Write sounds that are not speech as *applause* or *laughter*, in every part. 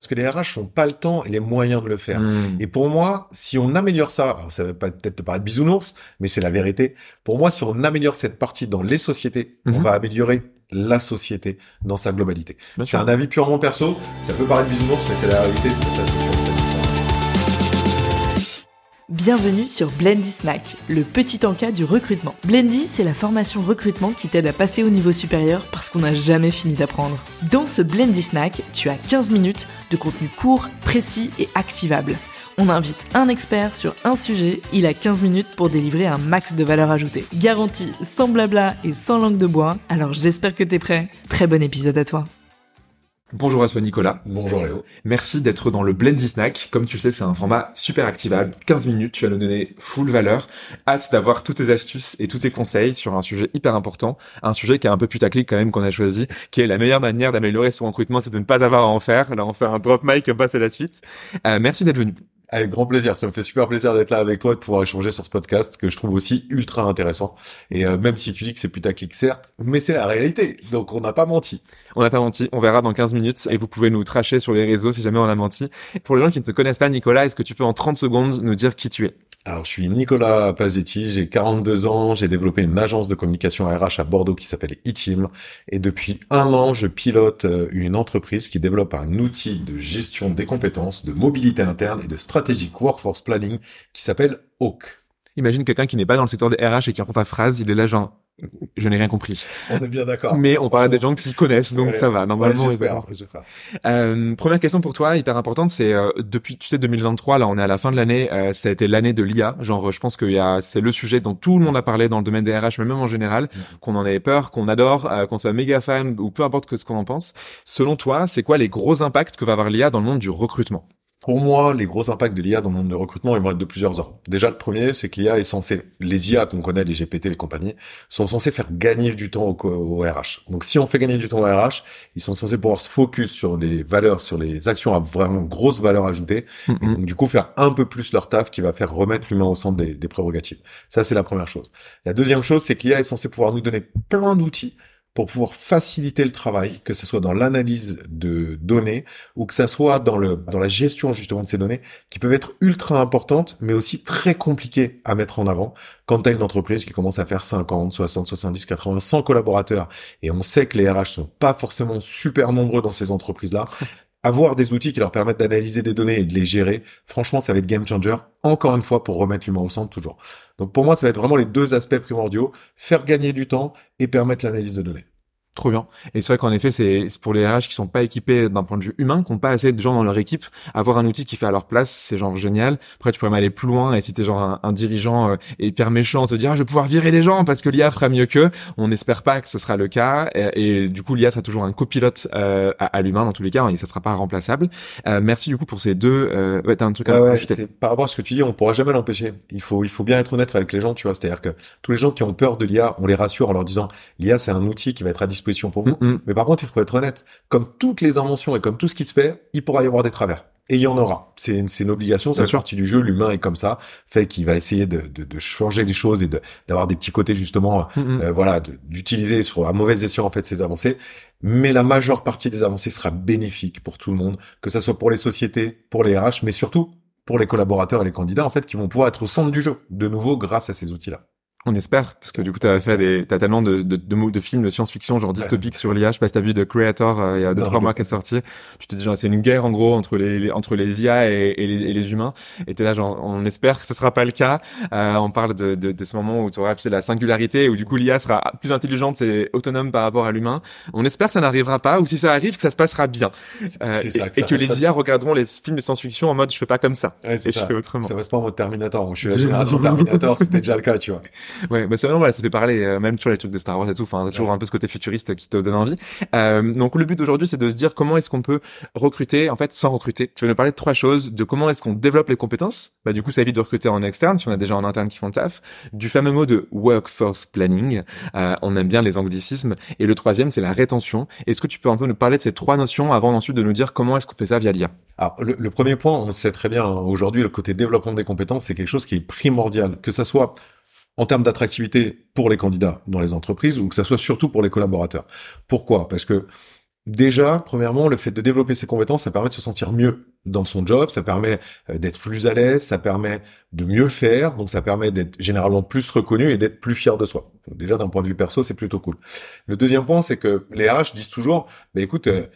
Parce que les RH n'ont pas le temps et les moyens de le faire. Hmm. Et pour moi, si on améliore ça, alors ça va pas- peut-être te paraître bisounours, mais c'est la vérité. Pour moi, si on améliore cette partie dans les sociétés, on Mhm. va améliorer la société dans sa globalité. C'est un avis purement perso. Ça peut paraître bisounours, mais c'est la réalité. C'est ça que je suis. Bienvenue sur Blendy Snack, le petit encas du recrutement. Blendy, c'est la formation recrutement qui t'aide à passer au niveau supérieur parce qu'on n'a jamais fini d'apprendre. Dans ce Blendy Snack, tu as 15 minutes de contenu court, précis et activable. On invite un expert sur un sujet, il a 15 minutes pour délivrer un max de valeur ajoutée. Garantie sans blabla et sans langue de bois, alors j'espère que t'es prêt. Très bon épisode à toi. Bonjour à toi Nicolas. Bonjour Léo. Merci d'être dans le Blendy Snack. Comme tu le sais, c'est un format super activable. 15 minutes, tu vas nous donner full valeur. Hâte d'avoir toutes tes astuces et tous tes conseils sur un sujet hyper important. Un sujet qui est un peu putaclic quand même qu'on a choisi, qui est la meilleure manière d'améliorer son recrutement, c'est de ne pas avoir à en faire. Là, on fait un drop mic, on passe à la suite. Euh, merci d'être venu. Avec grand plaisir. Ça me fait super plaisir d'être là avec toi et de pouvoir échanger sur ce podcast que je trouve aussi ultra intéressant. Et euh, même si tu dis que c'est putaclic, certes, mais c'est la réalité. Donc on n'a pas menti. On n'a pas menti, on verra dans 15 minutes et vous pouvez nous tracher sur les réseaux si jamais on a menti. Pour les gens qui ne te connaissent pas, Nicolas, est-ce que tu peux en 30 secondes nous dire qui tu es? Alors, je suis Nicolas Pazetti, j'ai 42 ans, j'ai développé une agence de communication RH à Bordeaux qui s'appelle eTeam, et depuis un an, je pilote euh, une entreprise qui développe un outil de gestion des compétences, de mobilité interne et de strategic workforce planning qui s'appelle Hawk. Imagine quelqu'un qui n'est pas dans le secteur des RH et qui entend ta phrase, il est là genre, je n'ai rien compris. On est bien d'accord. Mais on parle à des gens qui connaissent, donc Ouais. ça va. Normalement, Ouais, j'espère. Euh, première question pour toi, hyper importante, c'est euh, depuis tu sais 2023, là on est à la fin de l'année, euh, ça a été l'année de l'IA. Genre, je pense a, c'est le sujet dont tout le monde a parlé dans le domaine des RH, mais même en général, Mm. qu'on en ait peur, qu'on adore, euh, qu'on soit méga fan ou peu importe que ce qu'on en pense. Selon toi, c'est quoi les gros impacts que va avoir l'IA dans le monde du recrutement? Pour moi, les gros impacts de l'IA dans le monde de recrutement, ils vont être de plusieurs ordres. Déjà, le premier, c'est que l'IA est censé, les IA qu'on connaît, les GPT et compagnie, sont censés faire gagner du temps au, RH. Donc, si on fait gagner du temps au RH, ils sont censés pouvoir se focus sur les valeurs, sur les actions à vraiment grosse valeur ajoutée, et donc du coup faire un peu plus leur taf qui va faire remettre l'humain au centre des, des prérogatives. Ça, c'est la première chose. La deuxième chose, c'est que l'IA est censée pouvoir nous donner plein d'outils pour pouvoir faciliter le travail, que ce soit dans l'analyse de données ou que ça soit dans le dans la gestion justement de ces données qui peuvent être ultra importantes mais aussi très compliquées à mettre en avant quand tu une entreprise qui commence à faire 50, 60, 70, 80, 100 collaborateurs et on sait que les RH sont pas forcément super nombreux dans ces entreprises-là. Avoir des outils qui leur permettent d'analyser des données et de les gérer, franchement, ça va être game changer, encore une fois, pour remettre l'humain au centre, toujours. Donc pour moi, ça va être vraiment les deux aspects primordiaux, faire gagner du temps et permettre l'analyse de données. Trop bien. Et c'est vrai qu'en effet, c'est pour les RH qui sont pas équipés d'un point de vue humain, qui n'ont pas assez de gens dans leur équipe, avoir un outil qui fait à leur place, c'est genre génial. Après, tu pourrais même aller plus loin et si t'es genre un, un dirigeant euh, hyper méchant, te dire ah, je vais pouvoir virer des gens parce que l'IA fera mieux qu'eux. On n'espère pas que ce sera le cas et, et du coup l'IA sera toujours un copilote euh, à, à l'humain dans tous les cas et ça sera pas remplaçable. Euh, merci du coup pour ces deux. Euh... Ouais, t'as un truc à Ouais, ouais, par rapport à ce que tu dis, on pourra jamais l'empêcher. Il faut, il faut bien être honnête avec les gens, tu vois. C'est-à-dire que tous les gens qui ont peur de l'IA, on les rassure en leur disant, l'IA c'est un outil qui va être à disposition pour vous. Mm, mm. Mais par contre, il faut être honnête. Comme toutes les inventions et comme tout ce qui se fait, il pourra y avoir des travers. Et il y en aura. C'est une, c'est une obligation, sûr. partie du jeu. L'humain est comme ça, fait qu'il va essayer de, de, de changer les choses et de, d'avoir des petits côtés justement, Mm, mm. euh, voilà, d'utiliser sur un mauvais escient en fait ces avancées. Mais la majeure partie des avancées sera bénéfique pour tout le monde, que ça soit pour les sociétés, pour les RH, mais surtout pour les collaborateurs et les candidats en fait qui vont pouvoir être au centre du jeu de nouveau grâce à ces outils-là. On espère, parce que du coup, t'as, t'as tellement de, de, de, de films de science-fiction, genre dystopiques sur l'IA. Je sais pas si t'as vu The Creator euh, il y a deux, Non, trois je mois qui est sorti. Tu te dis, genre, c'est une guerre, en gros, entre les, les- entre les IA et, et les, et les humains. Et t'es là, genre, on espère que ce sera pas le cas. Euh, on parle de, de, de ce moment où tu auras, tu sais, la singularité, où du coup, l'IA sera plus intelligente et autonome par rapport à l'humain. On espère que ça n'arrivera pas, ou si ça arrive, que ça se passera bien. Euh, C'est ça, et, que ça et que les IA regarderont les films de science-fiction en mode, je fais pas comme ça. Ouais, c'est Et je ça. fais autrement. Ça reste pas en mode Terminator. Je suis la génération Terminator, c'était déjà le cas, tu vois. *laughs* Ouais, bah c'est vraiment voilà, ça fait parler euh, même tu vois les trucs de Star Wars et tout. Enfin, t'as toujours Ouais. un peu ce côté futuriste qui te donne envie. Euh, donc le but d'aujourd'hui, c'est de se dire comment est-ce qu'on peut recruter en fait sans recruter. Tu vas nous parler de trois choses de comment est-ce qu'on développe les compétences. Bah du coup, ça évite de recruter en externe si on a déjà en interne qui font le taf. Du fameux mot de workforce planning. Euh, on aime bien les anglicismes. Et le troisième, c'est la rétention. Est-ce que tu peux un peu nous parler de ces trois notions avant ensuite de nous dire comment est-ce qu'on fait ça via l'IA Alors, le, le premier point, on sait très bien, hein, aujourd'hui, le côté développement des compétences, c'est quelque chose qui est primordial, que ça soit en termes d'attractivité pour les candidats dans les entreprises ou que ça soit surtout pour les collaborateurs. Pourquoi? Parce que Déjà, premièrement, le fait de développer ses compétences, ça permet de se sentir mieux dans son job, ça permet euh, d'être plus à l'aise, ça permet de mieux faire, donc ça permet d'être généralement plus reconnu et d'être plus fier de soi. Déjà, d'un point de vue perso, c'est plutôt cool. Le deuxième point, c'est que les RH disent toujours, bah écoute, euh,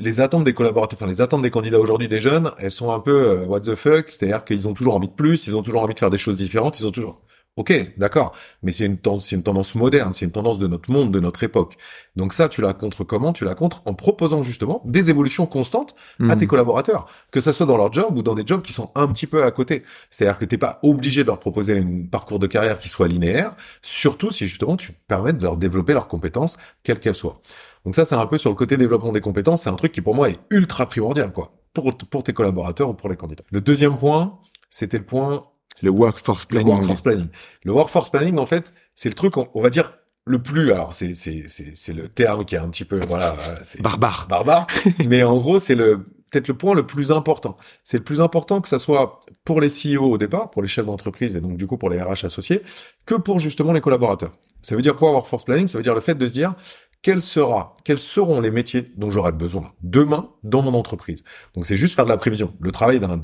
les attentes des collaborateurs, enfin les attentes des candidats aujourd'hui des jeunes, elles sont un peu euh, what the fuck, c'est-à-dire qu'ils ont toujours envie de plus, ils ont toujours envie de faire des choses différentes, ils ont toujours Ok, d'accord, mais c'est une, tendance moderne, c'est une tendance de notre monde, de notre époque. Donc ça, tu la contres comment? Tu la contres en proposant justement des évolutions constantes à tes hmm. collaborateurs, que ça soit dans leur job ou dans des jobs qui sont un petit peu à côté. C'est-à-dire que t'es pas obligé de leur proposer un parcours de carrière qui soit linéaire, surtout si justement tu permets de leur développer leurs compétences, quelles qu'elles soient. Donc ça, c'est un peu sur le côté développement des compétences, c'est un truc qui pour moi est ultra primordial, quoi, pour, pour tes collaborateurs ou pour les candidats. Le deuxième point, c'était le point le workforce planning. Le workforce planning. Le workforce planning, en fait, c'est le truc, on, va dire, le plus, alors c'est c'est c'est c'est le terme qui est un petit peu voilà c'est barbare barbare *laughs* mais en gros c'est le peut-être le point le plus important c'est le plus important que ça soit pour les CEO au départ pour les chefs d'entreprise et donc du coup pour les RH associés que pour justement les collaborateurs ça veut dire quoi workforce planning? Ça veut dire le fait de se dire quel sera, quels seront les métiers dont j'aurai besoin demain dans mon entreprise. Donc c'est juste faire de la prévision. Le travail d'un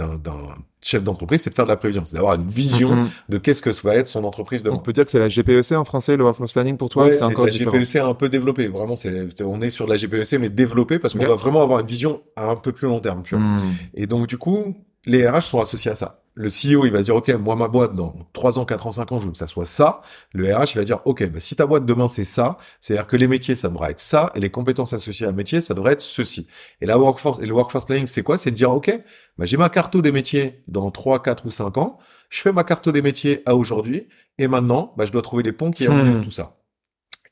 chef d'entreprise, c'est de faire de la prévision, c'est d'avoir une vision mm-hmm. de qu'est-ce que va être son entreprise demain. On peut dire que c'est la GPEC en français, le workforce planning pour toi, c'est encore la GPEC un peu développé. Vraiment, c'est on est sur la GPEC mais développé parce qu'on doit vraiment avoir une vision à un peu plus long terme. Tu vois. Mm. Et donc du coup, les RH sont associés à ça. Le CEO, il va dire, OK, moi, ma boîte, dans 3 ans, 4 ans, 5 ans, je veux que ça soit ça. Le RH, il va dire, OK, bah, si ta boîte demain, c'est ça, c'est-à-dire que les métiers, ça devrait être ça, et les compétences associées à un métier, ça devrait être ceci. Et la workforce, et le workforce planning, c'est quoi? C'est de dire, OK, bah, j'ai ma carte des métiers dans 3, 4 ou 5 ans. Je fais ma carte des métiers à aujourd'hui. Et maintenant, bah, je dois trouver les ponts qui hmm. tout ça.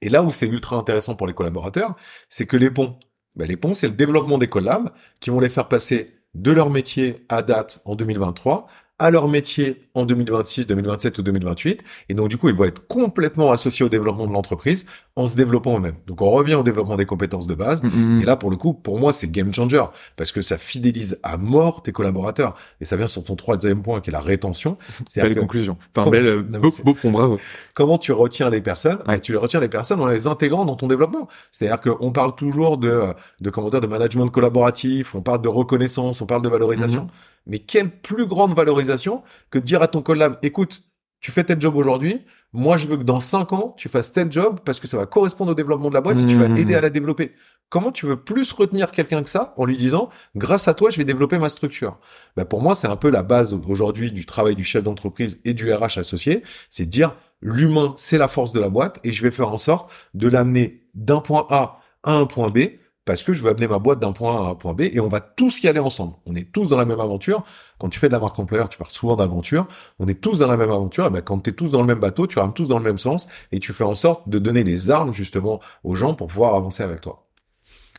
Et là où c'est ultra intéressant pour les collaborateurs, c'est que les ponts, bah, les ponts, c'est le développement des collabs qui vont les faire passer de leur métier à date en 2023 à leur métier en 2026, 2027 ou 2028. Et donc, du coup, ils vont être complètement associés au développement de l'entreprise en se développant eux-mêmes. Donc, on revient au développement des compétences de base. Mm-hmm. Et là, pour le coup, pour moi, c'est game changer parce que ça fidélise à mort tes collaborateurs. Et ça vient sur ton troisième point qui est la rétention. *laughs* C'est belle conclusion. Enfin, belle, beau, beau point, bravo. Comment tu retiens les personnes? Tu les retiens les personnes en les intégrant dans ton développement. C'est-à-dire qu'on parle toujours de, de commentaires de management collaboratif, on parle de reconnaissance, on parle de valorisation. Mm-hmm. Mais quelle plus grande valorisation que de dire à ton collab, écoute, tu fais tel job aujourd'hui, moi je veux que dans cinq ans, tu fasses tel job parce que ça va correspondre au développement de la boîte et tu vas mmh. aider à la développer. Comment tu veux plus retenir quelqu'un que ça en lui disant, grâce à toi, je vais développer ma structure? Ben Pour moi, c'est un peu la base aujourd'hui du travail du chef d'entreprise et du RH associé, c'est de dire, l'humain, c'est la force de la boîte et je vais faire en sorte de l'amener d'un point A à un point B parce que je veux amener ma boîte d'un point A à un point B et on va tous y aller ensemble. On est tous dans la même aventure. Quand tu fais de la marque employeur, tu parles souvent d'aventure. On est tous dans la même aventure. Et ben, quand tu es tous dans le même bateau, tu rames tous dans le même sens et tu fais en sorte de donner les armes justement aux gens pour pouvoir avancer avec toi.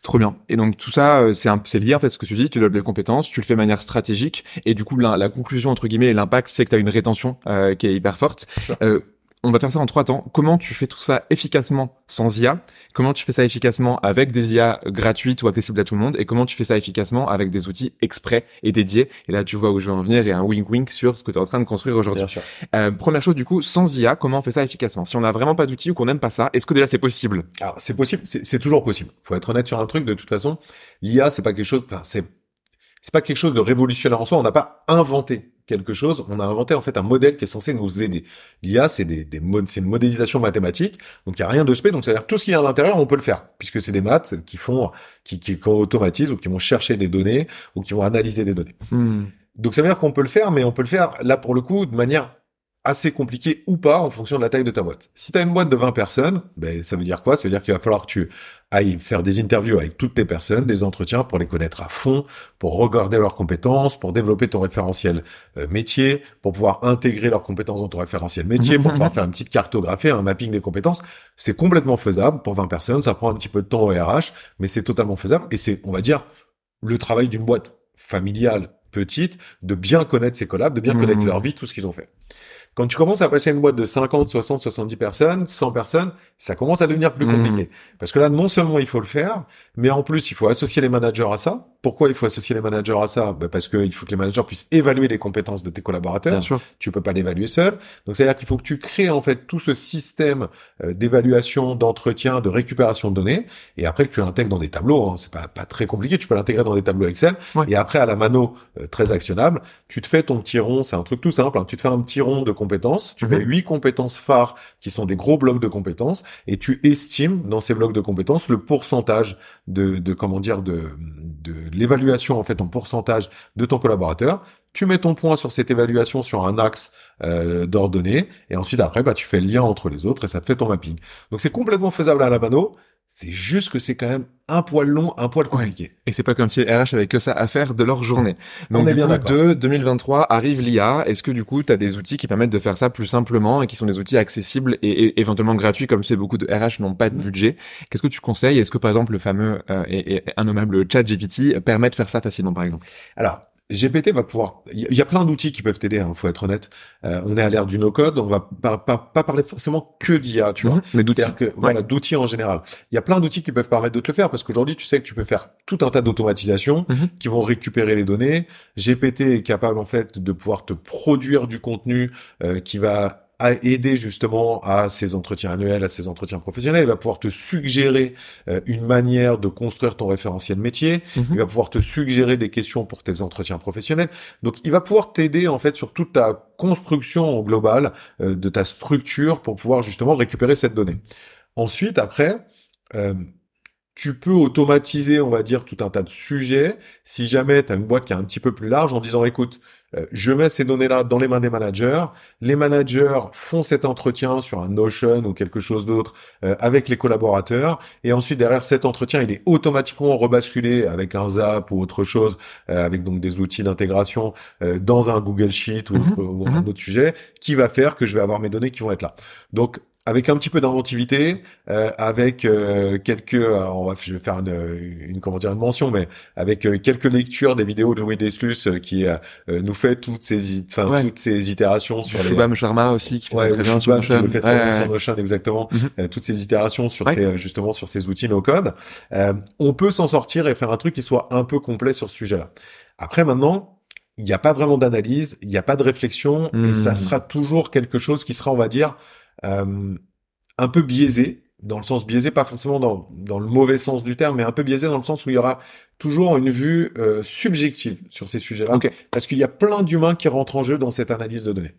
Trop bien. Et donc tout ça, euh, c'est c'est lié en fait ce que tu dis. Tu développes les compétences, tu le fais de manière stratégique, et du coup la, conclusion entre guillemets et l'impact, c'est que tu as une rétention euh, qui est hyper forte. Euh, on va faire ça en trois temps. Comment tu fais tout ça efficacement sans IA Comment tu fais ça efficacement avec des IA gratuites ou accessibles à tout le monde? Et comment tu fais ça efficacement avec des outils exprès et dédiés? Et là, tu vois où je veux en venir et un wink-wink sur ce que tu es en train de construire aujourd'hui. Euh, première chose, du coup, sans IA, comment on fait ça efficacement? Si on n'a vraiment pas d'outils ou qu'on n'aime pas ça, est-ce que déjà c'est possible? Alors, c'est possible, c'est toujours possible. Faut être honnête sur un truc. De toute façon, l'IA, c'est pas quelque chose. Enfin, c'est c'est pas quelque chose de révolutionnaire en soi. On n'a pas inventé quelque chose. On a inventé en fait un modèle qui est censé nous aider. L'IA, c'est des, des c'est une modélisation mathématique. Donc il y a rien de spé. Donc c'est à dire tout ce qui est à l'intérieur, on peut le faire puisque c'est des maths qui font, qui, qui, automatisent ou qui vont chercher des données ou qui vont analyser des données. Hmm. Donc ça veut dire qu'on peut le faire, mais on peut le faire là pour le coup de manière assez compliqué ou pas en fonction de la taille de ta boîte. Si tu as une boîte de 20 personnes, ben, ça veut dire quoi? Ça veut dire qu'il va falloir que tu ailles faire des interviews avec toutes tes personnes, des entretiens pour les connaître à fond, pour regarder leurs compétences, pour développer ton référentiel euh, métier, pour pouvoir intégrer leurs compétences dans ton référentiel métier, pour pouvoir *laughs* faire une petite cartographie, un mapping des compétences. C'est complètement faisable pour 20 personnes, ça prend un petit peu de temps au RH, mais c'est totalement faisable et c'est, on va dire, le travail d'une boîte familiale petite, de bien connaître ses collabs, de bien connaître mmh. leur vie, tout ce qu'ils ont fait. Quand tu commences à passer une boîte de 50, 60, 70 personnes, 100 personnes, ça commence à devenir plus Mhm. compliqué. Parce que là, non seulement il faut le faire, mais en plus, il faut associer les managers à ça. Pourquoi il faut associer les managers à ça? Bah Parce qu'il faut que les managers puissent évaluer les compétences de tes collaborateurs. Bien sûr. Tu peux pas l'évaluer seul. Donc, c'est-à-dire qu'il faut que tu crées en fait tout ce système euh, d'évaluation, d'entretien, de récupération de données, et après que tu l'intègres dans des tableaux. Hein. C'est pas pas très compliqué. Tu peux l'intégrer dans des tableaux Excel. Ouais. Et après, à la mano, euh, très actionnable, tu te fais ton petit rond. C'est un truc tout simple. hein. Tu te fais un petit rond de compétences. Tu Mhm. mets huit compétences phares qui sont des gros blocs de compétences, et tu estimes dans ces blocs de compétences le pourcentage de, de comment dire de, de l'évaluation en fait en pourcentage de ton collaborateur. Tu mets ton point sur cette évaluation sur un axe euh, d'ordonnées et ensuite après bah tu fais le lien entre les autres et ça te fait ton mapping. Donc c'est complètement faisable à la mano. C'est juste que c'est quand même un poil long, un poil compliqué. Et c'est pas comme si les RH avaient que ça à faire de leur journée. Donc, On est du bien coup, de 2023 arrive l'IA. Est-ce que, du coup, tu as des outils qui permettent de faire ça plus simplement et qui sont des outils accessibles et, et éventuellement gratuits, comme sais, beaucoup de RH n'ont pas de Mhm. budget? Qu'est-ce que tu conseilles? Est-ce que, par exemple, le fameux euh, et, et innommable ChatGPT permet de faire ça facilement, par exemple? Alors, GPT va pouvoir. Il y a- plein d'outils qui peuvent t'aider. Hein, faut être honnête. Euh, on est à l'ère du no-code. On va pas, pas, pas parler forcément que d'IA, tu vois. Mhm. Mais d'outils. Que voilà, d'outils en général. Il y a plein d'outils qui peuvent permettre de te le faire parce qu'aujourd'hui, tu sais que tu peux faire tout un tas d'automatisations Mhm. qui vont récupérer les données. GPT est capable en fait de pouvoir te produire du contenu euh, qui va à aider justement à ces entretiens annuels, à ces entretiens professionnels. Il va pouvoir te suggérer euh, une manière de construire ton référentiel métier. Mhm. Il va pouvoir te suggérer des questions pour tes entretiens professionnels. Donc, il va pouvoir t'aider en fait sur toute ta construction globale euh, de ta structure pour pouvoir justement récupérer cette donnée. Ensuite, après, euh, tu peux automatiser, on va dire, tout un tas de sujets si jamais tu as une boîte qui est un petit peu plus large en disant, écoute, euh, je mets ces données-là dans les mains des managers, les managers font cet entretien sur un Notion ou quelque chose d'autre euh, avec les collaborateurs, et ensuite derrière cet entretien, il est automatiquement rebasculé avec un Zap ou autre chose, euh, avec donc des outils d'intégration dans un Google Sheet ou, Mhm. ou un autre sujet, qui va faire que je vais avoir mes données qui vont être là. Donc avec un petit peu d'inventivité, euh, avec euh, quelques, alors, on va, je vais faire une, une comment dire une mention, mais avec euh, quelques lectures des vidéos de Louis Deslus euh, qui euh, euh, nous fait toutes ces, enfin Ouais. toutes ces itérations sur les, Shubham Sharma aussi, qui fait Ouais, très bien sur Shubham qui Notion. le fait très Ouais, bien sur. Notion, exactement. Euh, toutes ces itérations sur ces, euh, justement, sur ces outils no code. Euh, on peut s'en sortir et faire un truc qui soit un peu complet sur ce sujet-là. Après, maintenant, il n'y a pas vraiment d'analyse, il n'y a pas de réflexion, et ça sera toujours quelque chose qui sera, on va dire, euh, un peu biaisé, dans le sens biaisé, pas forcément dans, dans le mauvais sens du terme, mais un peu biaisé dans le sens où il y aura toujours une vue euh, subjective sur ces sujets-là, parce qu'il y a plein d'humains qui rentrent en jeu dans cette analyse de données.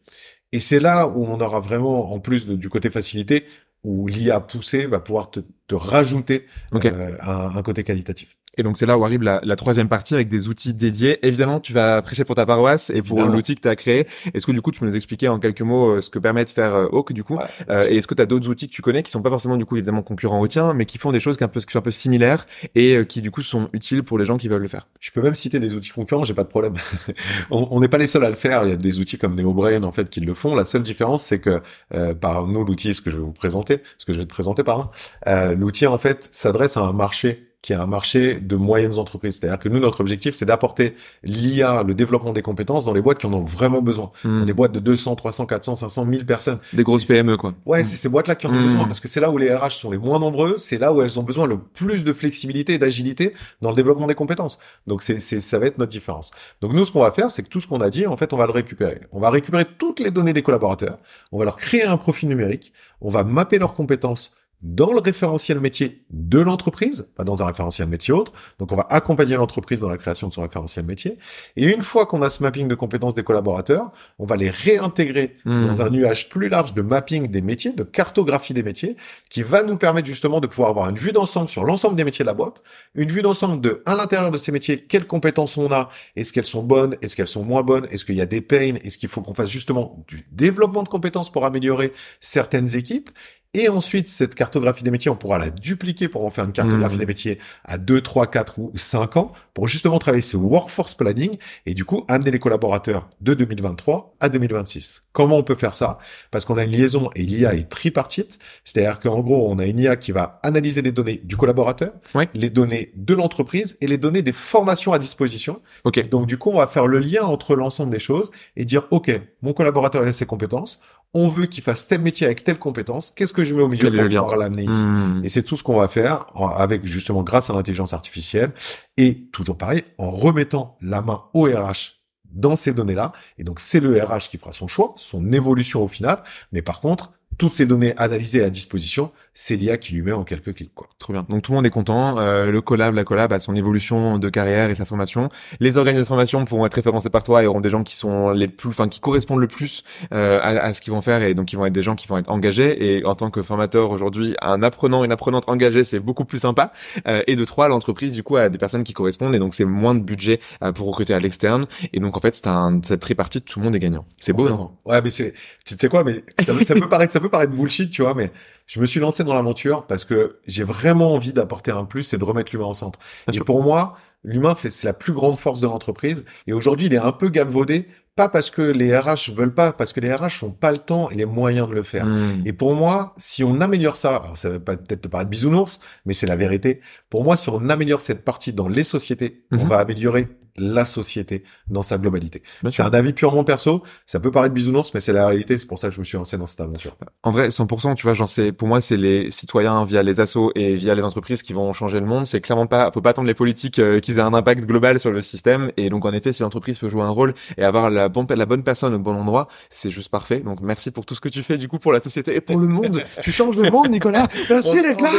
Et c'est là où on aura vraiment, en plus de- du côté facilité, où l'IA poussée va pouvoir te, te rajouter euh, un, un côté qualitatif. Et donc c'est là où arrive la, la troisième partie avec des outils dédiés. Évidemment, tu vas prêcher pour ta paroisse et pour l'outil que tu as créé. Est-ce que du coup tu peux nous expliquer en quelques mots euh, ce que permet de faire euh, Hawk du coup Ouais. Euh, Et est-ce que tu as d'autres outils que tu connais qui sont pas forcément du coup évidemment concurrents au tien, mais qui font des choses qui, un peu, qui sont un peu similaires et euh, qui du coup sont utiles pour les gens qui veulent le faire? Je peux même citer des outils concurrents, j'ai pas de problème. *laughs* on n'est pas les seuls à le faire. Il y a des outils comme NeoBrain en fait qui le font. La seule différence, c'est que euh, par nous l'outil, ce que je vais vous présenter, ce que je vais te présenter pardon, euh, l'outil en fait s'adresse à un marché qui est un marché de moyennes entreprises. C'est-à-dire que nous, notre objectif, c'est d'apporter l'IA, le développement des compétences dans les boîtes qui en ont vraiment besoin. Hmm. Dans des boîtes de 200, 300, 400, 500, 1000 personnes. Des grosses PME quoi. Ouais, c'est ces boîtes-là qui en ont Mm. besoin parce que c'est là où les RH sont les moins nombreux, c'est là où elles ont besoin le plus de flexibilité et d'agilité dans le développement des compétences. Donc c'est c'est ça va être notre différence. Donc nous ce qu'on va faire, c'est que tout ce qu'on a dit, en fait, on va le récupérer. On va récupérer toutes les données des collaborateurs, on va leur créer un profil numérique, on va mapper leurs compétences dans le référentiel métier de l'entreprise, pas dans un référentiel métier autre. Donc on va accompagner l'entreprise dans la création de son référentiel métier. Et une fois qu'on a ce mapping de compétences des collaborateurs, on va les réintégrer Hmm. dans un nuage plus large de mapping des métiers, de cartographie des métiers, qui va nous permettre justement de pouvoir avoir une vue d'ensemble sur l'ensemble des métiers de la boîte, une vue d'ensemble de, à l'intérieur de ces métiers, quelles compétences on a, est-ce qu'elles sont bonnes, est-ce qu'elles sont moins bonnes, est-ce qu'il y a des pains, est-ce qu'il faut qu'on fasse justement du développement de compétences pour améliorer certaines équipes, et ensuite, cette cartographie des métiers, on pourra la dupliquer pour en faire une cartographie Mhm. des métiers à 2, 3, 4 ou 5 ans pour justement travailler ce workforce planning et du coup amener les collaborateurs de 2023 à 2026. Comment on peut faire ça? Parce qu'on a une liaison et l'IA est tripartite, c'est-à-dire qu'en gros, on a une IA qui va analyser les données du collaborateur, Ouais. les données de l'entreprise et les données des formations à disposition. Ok. Et donc du coup, on va faire le lien entre l'ensemble des choses et dire OK, mon collaborateur il a ses compétences, on veut qu'il fasse tel métier avec telle compétence, qu'est-ce que je mets au milieu pour pouvoir l'amener ici Hmm. et c'est tout ce qu'on va faire avec justement grâce à l'intelligence artificielle et toujours pareil en remettant la main au RH dans ces données-là. Et donc c'est le RH qui fera son choix, son évolution au final. Mais par contre, toutes ces données analysées à disposition, c'est l'IA qui lui met en quelques clics. Quoi. Trop bien. Donc tout le monde est content. Euh, le collab, la collab a son évolution de carrière et sa formation. Les organismes de formation pourront être référencés par toi et auront des gens qui sont les plus, enfin qui correspondent le plus euh, à, à ce qu'ils vont faire et donc ils vont être des gens qui vont être engagés. Et en tant que formateur aujourd'hui, un apprenant, une apprenante engagée, c'est beaucoup plus sympa. Euh, et de trois, l'entreprise du coup a des personnes qui correspondent et donc c'est moins de budget euh, pour recruter à l'externe. Et donc en fait c'est un cette tripartite, tout le monde est gagnant. C'est beau, non? Ouais, mais c'est, tu sais quoi, mais ça, ça peut paraître, ça peut paraître bullshit, tu vois, mais je me suis lancé dans l'aventure parce que j'ai vraiment envie d'apporter un plus et de remettre l'humain au centre. Bien et sûr. pour moi, l'humain fait, c'est la plus grande force de l'entreprise. Et aujourd'hui, il est un peu galvaudé, pas parce que les RH veulent pas, parce que les RH n'ont pas le temps et les moyens de le faire. Hmm. Et pour moi, si on améliore ça, alors ça va peut-être te paraître bisounours, mais c'est la vérité. Pour moi, si on améliore cette partie dans les sociétés, on Mhm. va améliorer la société dans sa globalité. C'est un avis purement perso. Ça peut paraître bisounours, mais c'est la réalité. C'est pour ça que je me suis lancé dans cette aventure. En vrai, 100%, tu vois, genre c'est pour moi c'est les citoyens via les assos et via les entreprises qui vont changer le monde. C'est clairement pas, faut pas attendre les politiques euh, qu'ils aient un impact global sur le système. Et donc en effet, si l'entreprise peut jouer un rôle et avoir la la bonne personne au bon endroit, c'est juste parfait. Donc merci pour tout ce que tu fais du coup pour la société et pour le monde. *laughs* tu changes le monde, Nicolas. *laughs* Merci d'être là. *laughs*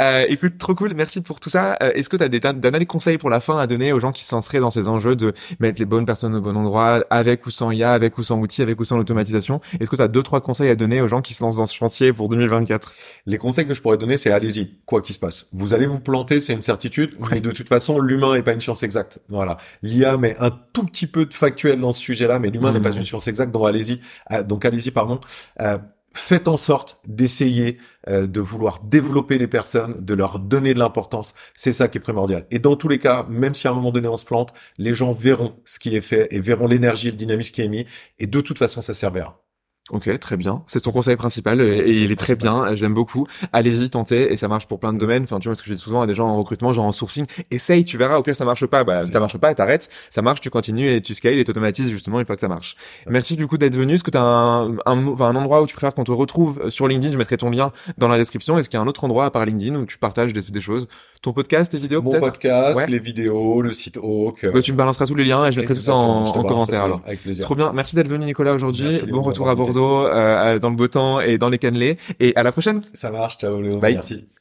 Euh, écoute, trop cool, merci pour tout ça. Euh, Est-ce que tu as des, des conseils pour la fin à donner aux gens qui se lanceraient dans ces enjeux de mettre les bonnes personnes au bon endroit, avec ou sans IA, avec ou sans outils, avec ou sans automatisation Est-ce que tu as deux, trois conseils à donner aux gens qui se lancent dans ce chantier pour 2024 Les conseils que je pourrais donner, c'est allez-y, quoi qu'il se passe. Vous allez vous planter, c'est une certitude, mais de toute façon, l'humain n'est pas une science exacte. Voilà. L'IA met un tout petit peu de factuel dans ce sujet-là, mais l'humain n'est pas une science exacte, donc allez-y. Euh, donc allez-y, pardon. Euh, Faites en sorte d'essayer euh, de vouloir développer les personnes, de leur donner de l'importance. C'est ça qui est primordial. Et dans tous les cas, même si à un moment donné on se plante, les gens verront ce qui est fait et verront l'énergie et le dynamisme qui est mis. Et de toute façon, ça servira. Ok, très bien. C'est ton conseil principal et, il est très bien. J'aime beaucoup. Allez-y, tentez et ça marche pour plein de domaines. Enfin, tu vois, ce que je dis souvent à des gens en recrutement, genre en sourcing, essaye, tu verras. Au pire, ça marche pas. Bah, ça, ça. marche pas, t'arrêtes. Ça marche, tu continues et tu scales et t'automatises justement une fois que ça marche. Merci du coup d'être venu. Est-ce que t'as un, un, endroit où tu préfères qu'on te retrouve euh, sur LinkedIn? Je mettrai ton lien dans la description. Est-ce qu'il y a un autre endroit à part LinkedIn où tu partages des, des choses? Ton podcast, tes vidéos Mon peut-être podcast, Ouais. les vidéos, le site Hawk. Bah, Tu me balanceras tous les liens et je mettrai tout ça en, en commentaire alors. Avec plaisir. Trop bien. Merci d'être venu Nicolas aujourd'hui. Bon retour à. Bordeaux, euh, dans le beau temps et dans les cannelés. Et à la prochaine. Ça marche, ciao Léo, Bye. merci.